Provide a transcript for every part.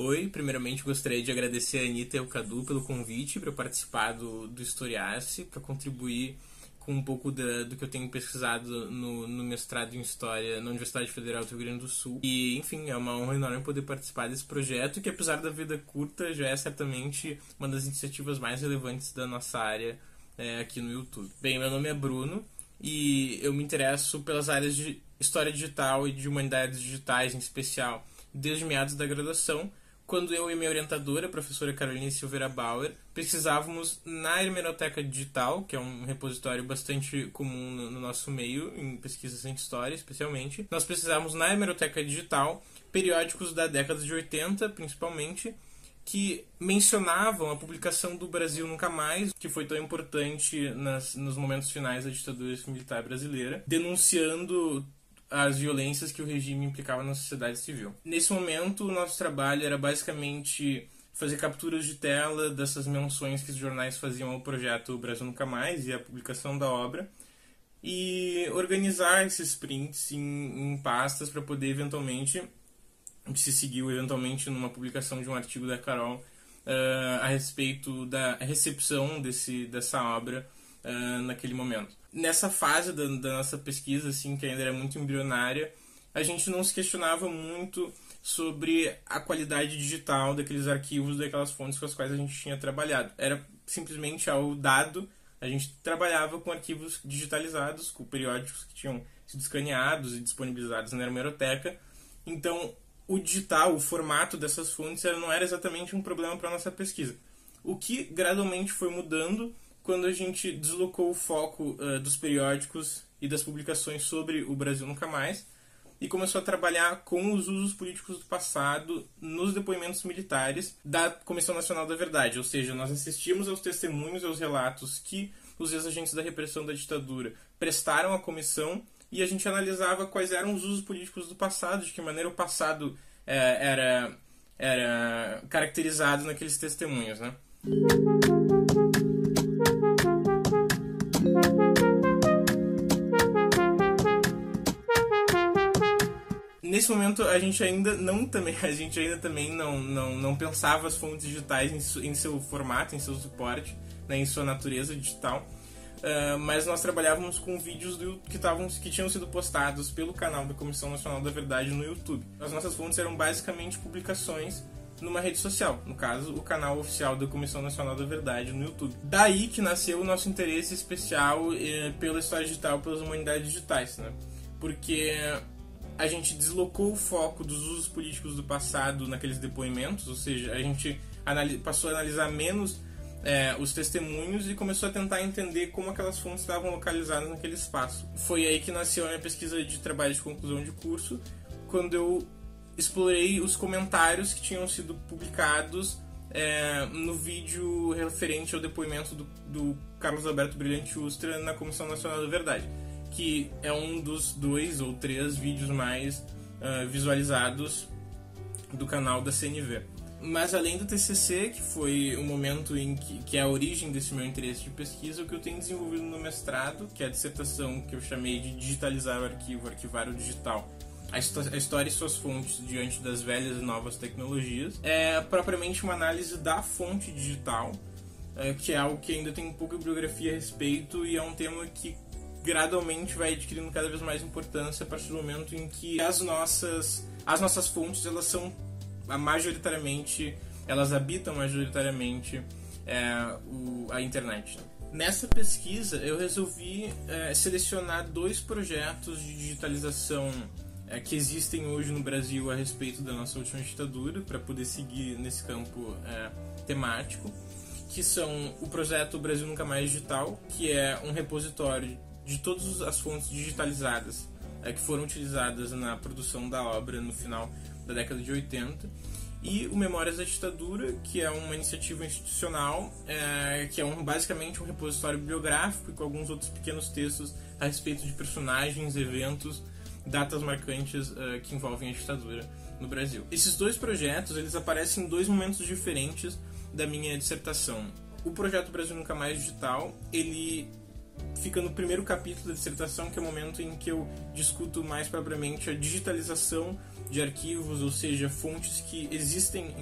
Oi, primeiramente gostaria de agradecer a Anitta e ao Cadu pelo convite para participar do, do Historiasse, para contribuir com um pouco da, do que eu tenho pesquisado no, no, mestrado em História na Universidade Federal do Rio Grande do Sul. E, enfim, é uma honra enorme poder participar desse projeto, que apesar da vida curta, já é certamente uma das iniciativas mais relevantes da nossa área é, aqui no YouTube. Bem, meu nome é Bruno e eu me interesso pelas áreas de História Digital e de Humanidades Digitais em especial desde meados da graduação, quando eu e minha orientadora, a professora Caroline Silveira Bauer, pesquisávamos na Hemeroteca Digital, que é um repositório bastante comum no, no nosso meio, em pesquisas em história especialmente. Nós pesquisávamos na Hemeroteca Digital periódicos da década de 80, principalmente, que mencionavam a publicação do Brasil Nunca Mais, que foi tão importante nas, nos momentos finais da ditadura militar brasileira, denunciando as violências que o regime implicava na sociedade civil. Nesse momento, o nosso trabalho era basicamente fazer capturas de tela dessas menções que os jornais faziam ao projeto Brasil Nunca Mais e a publicação da obra e organizar esses prints em, em pastas para poder eventualmente se seguiu eventualmente numa publicação de um artigo da Carol uh, a respeito da recepção desse, dessa obra uh, naquele momento nessa fase da, da, nossa pesquisa, assim, que ainda era muito embrionária, a gente não se questionava muito sobre a qualidade digital daqueles arquivos, daquelas fontes com as quais a gente tinha trabalhado. Era simplesmente ao dado, a gente trabalhava com arquivos digitalizados, com periódicos que tinham sido escaneados e disponibilizados na hemeroteca. Então, o digital, o formato dessas fontes não era exatamente um problema para a nossa pesquisa. O que gradualmente foi mudando quando a gente deslocou o foco uh, dos periódicos e das publicações sobre o Brasil Nunca Mais e começou a trabalhar com os usos políticos do passado nos depoimentos militares da Comissão Nacional da Verdade, ou seja, nós assistimos aos testemunhos aos relatos que os ex-agentes da repressão da ditadura prestaram à comissão e a gente analisava quais eram os usos políticos do passado, de que maneira o passado é, era, era caracterizado naqueles testemunhos, né? Nesse momento a gente ainda não também a gente ainda também não, não, não pensava as fontes digitais em, em seu formato, em seu suporte, né, em sua natureza digital. Uh, mas nós trabalhávamos com vídeos do, que, tavam, que tinham sido postados pelo canal da Comissão Nacional da Verdade no YouTube. As nossas fontes eram basicamente publicações numa rede social, no caso, o canal oficial da Comissão Nacional da Verdade no YouTube. Daí que nasceu o nosso interesse especial eh, pela história digital, pelas humanidades digitais, né? Porque a gente deslocou o foco dos usos políticos do passado naqueles depoimentos, ou seja, a gente passou a analisar menos é, os testemunhos e começou a tentar entender como aquelas fontes estavam localizadas naquele espaço. Foi aí que nasceu a minha pesquisa de trabalho de conclusão de curso, quando eu explorei os comentários que tinham sido publicados é, no vídeo referente ao depoimento do, do Carlos Alberto Brilhante Ustra na Comissão Nacional da Verdade que é um dos dois ou três vídeos mais uh, visualizados do canal da CNV. Mas além do TCC, que foi o momento em que, que é a origem desse meu interesse de pesquisa, o que eu tenho desenvolvido no mestrado, que é a dissertação que eu chamei de digitalizar o arquivo, arquivar o digital, a, história e suas fontes diante das velhas e novas tecnologias, é propriamente uma análise da fonte digital, é, que é algo que ainda tem pouca bibliografia a respeito e é um tema que gradualmente vai adquirindo cada vez mais importância a partir do momento em que as nossas as nossas fontes elas são majoritariamente elas habitam majoritariamente é, o, a internet. Nessa pesquisa eu resolvi é, selecionar dois projetos de digitalização é, que existem hoje no Brasil a respeito da nossa última ditadura para poder seguir nesse campo é, temático que são o projeto Brasil Nunca Mais Digital, que é um repositório de todas as fontes digitalizadas é, que foram utilizadas na produção da obra no final da década de 80 e o Memórias da Ditadura, que é uma iniciativa institucional, é, que é um, basicamente um repositório bibliográfico com alguns outros pequenos textos a respeito de personagens, eventos, datas marcantes é, que envolvem a ditadura no Brasil. Esses dois projetos eles aparecem em dois momentos diferentes da minha dissertação. O projeto Brasil Nunca Mais Digital ele fica no primeiro capítulo da dissertação, que é o momento em que eu discuto mais propriamente a digitalização de arquivos, ou seja, fontes que existem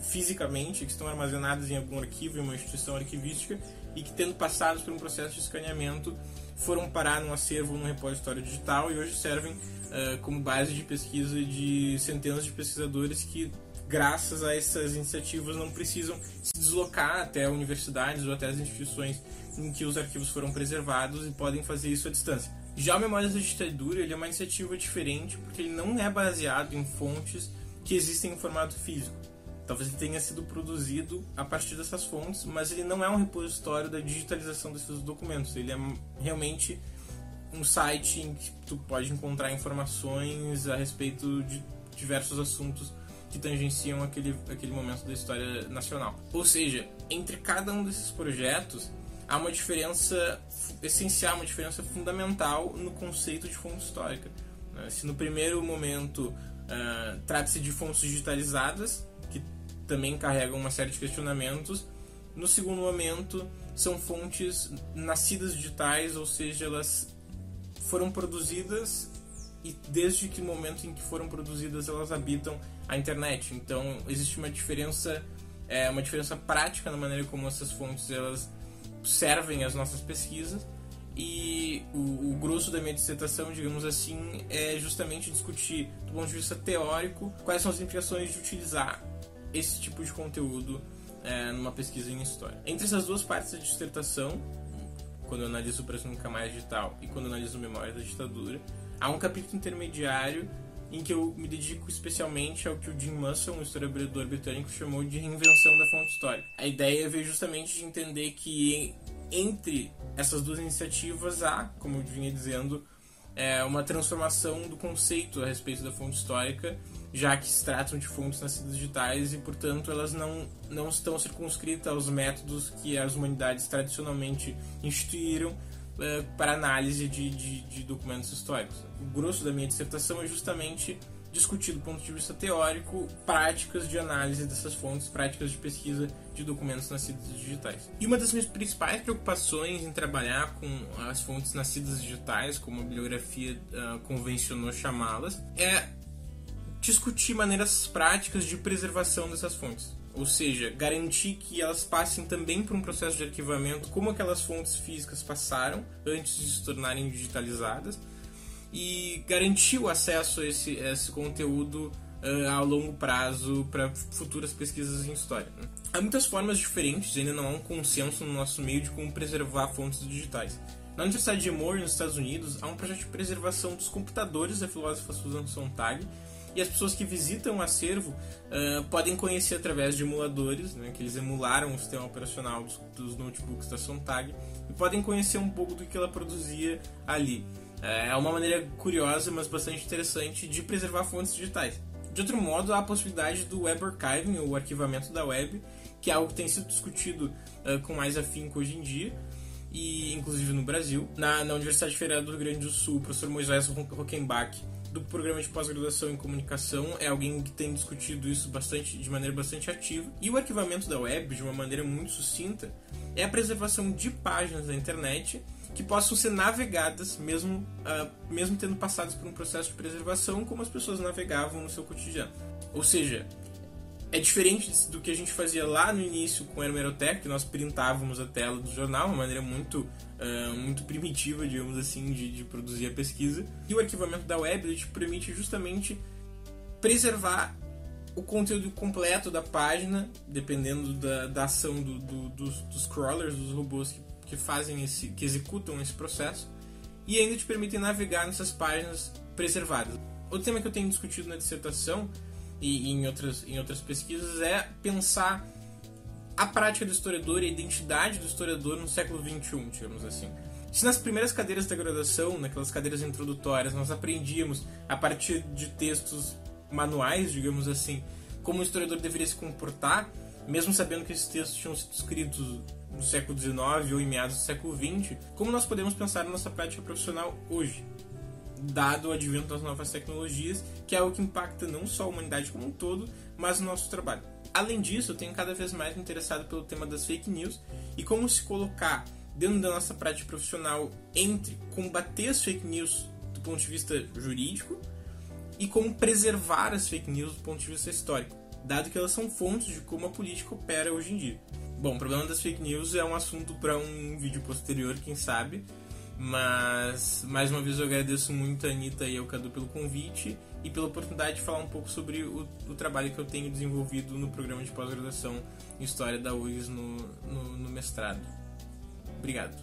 fisicamente, que estão armazenadas em algum arquivo, em uma instituição arquivística, e que, tendo passado por um processo de escaneamento, foram parar num acervo, num repositório digital e hoje servem uh, como base de pesquisa de centenas de pesquisadores que, graças a essas iniciativas, não precisam se deslocar até universidades ou até as instituições em que os arquivos foram preservados e podem fazer isso à distância. Já o Memórias da Ditadura ele é uma iniciativa diferente porque ele não é baseado em fontes que existem em formato físico. Talvez ele tenha sido produzido a partir dessas fontes, mas ele não é um repositório da digitalização desses documentos. Ele é realmente um site em que tu pode encontrar informações a respeito de diversos assuntos que tangenciam aquele, aquele momento da história nacional. Ou seja, entre cada um desses projetos há uma diferença essencial, uma diferença fundamental no conceito de fonte histórica. Né? Se no primeiro momento uh, trata-se de fontes digitalizadas, que também carregam uma série de questionamentos, no segundo momento são fontes nascidas digitais, ou seja, elas foram produzidas e desde que momento em que foram produzidas elas habitam a internet. Então existe uma diferença, é, uma diferença prática na maneira como essas fontes elas servem as nossas pesquisas e o, o, grosso da minha dissertação, digamos assim, é justamente discutir, do ponto de vista teórico, quais são as implicações de utilizar esse tipo de conteúdo é, numa pesquisa em história. Entre essas duas partes da dissertação, quando eu analiso o preço nunca mais digital e quando eu analiso memória da ditadura, há um capítulo intermediário em que eu me dedico especialmente ao que o Jim Musson, um historiador britânico, chamou de reinvenção da fonte histórica. A ideia veio justamente de entender que entre essas duas iniciativas há, como eu vinha dizendo, é uma transformação do conceito a respeito da fonte histórica, já que se tratam de fontes nascidas digitais e, portanto, elas não, não estão circunscritas aos métodos que as humanidades tradicionalmente instituíram uh, para análise de, de, de documentos históricos. O grosso da minha dissertação é justamente discutir do ponto de vista teórico práticas de análise dessas fontes, práticas de pesquisa de documentos nascidos digitais. E uma das minhas principais preocupações em trabalhar com as fontes nascidas digitais, como a bibliografia uh, convencionou chamá-las, é discutir maneiras práticas de preservação dessas fontes. Ou seja, garantir que elas passem também por um processo de arquivamento como aquelas fontes físicas passaram antes de se tornarem digitalizadas e garantir o acesso a esse, a esse conteúdo uh, a longo prazo para futuras pesquisas em história. Né? Há muitas formas diferentes, ainda não há um consenso no nosso meio de como preservar fontes digitais. Na Universidade de Emory, nos Estados Unidos, há um projeto de preservação dos computadores da filósofa Susan Sontag, e as pessoas que visitam o acervo uh, podem conhecer através de emuladores, né, que eles emularam o sistema operacional dos, dos, notebooks da Sontag, e podem conhecer um pouco do que ela produzia ali. Uh, é uma maneira curiosa, mas bastante interessante de preservar fontes digitais. De outro modo, há a possibilidade do web archiving, ou arquivamento da web, que é algo que tem sido discutido uh, com mais afinco hoje em dia, e inclusive no Brasil. Na, na Universidade Federal do Rio Grande do Sul, o professor Moisés Rockenbach do programa de pós-graduação em comunicação é alguém que tem discutido isso bastante de maneira bastante ativa. E o arquivamento da web, de uma maneira muito sucinta, é a preservação de páginas da internet que possam ser navegadas mesmo, uh, mesmo tendo passado por um processo de preservação como as pessoas navegavam no seu cotidiano. Ou seja, é diferente do que a gente fazia lá no início com a Hemerotech, que nós printávamos a tela do jornal, uma maneira muito, uh, muito primitiva, digamos assim, de, de, produzir a pesquisa. E o arquivamento da web te permite justamente preservar o conteúdo completo da página, dependendo da, da ação do, do, dos, dos, crawlers, dos robôs que, que fazem esse, que executam esse processo, e ainda te permitem navegar nessas páginas preservadas. Outro tema que eu tenho discutido na dissertação e, em, outras, em outras pesquisas é pensar a prática do historiador e a identidade do historiador no século XXI, digamos assim. Se nas primeiras cadeiras da graduação, naquelas cadeiras introdutórias, nós aprendíamos a partir de textos manuais, digamos assim, como o historiador deveria se comportar, mesmo sabendo que esses textos tinham sido escritos no século XIX ou em meados do século XX, como nós podemos pensar na nossa prática profissional hoje? Dado o advento das novas tecnologias, que é algo que impacta não só a humanidade como um todo, mas o nosso trabalho. Além disso, eu tenho cada vez mais me interessado pelo tema das fake news e como se colocar dentro da nossa prática profissional entre combater as fake news do ponto de vista jurídico e como preservar as fake news do ponto de vista histórico, dado que elas são fontes de como a política opera hoje em dia. Bom, o problema das fake news é um assunto para um vídeo posterior, quem sabe, mas mais uma vez eu agradeço muito a Anitta e ao Cadu pelo convite e pela oportunidade de falar um pouco sobre o, o trabalho que eu tenho desenvolvido no programa de pós-graduação em História da URGS no, no, no mestrado. Obrigado.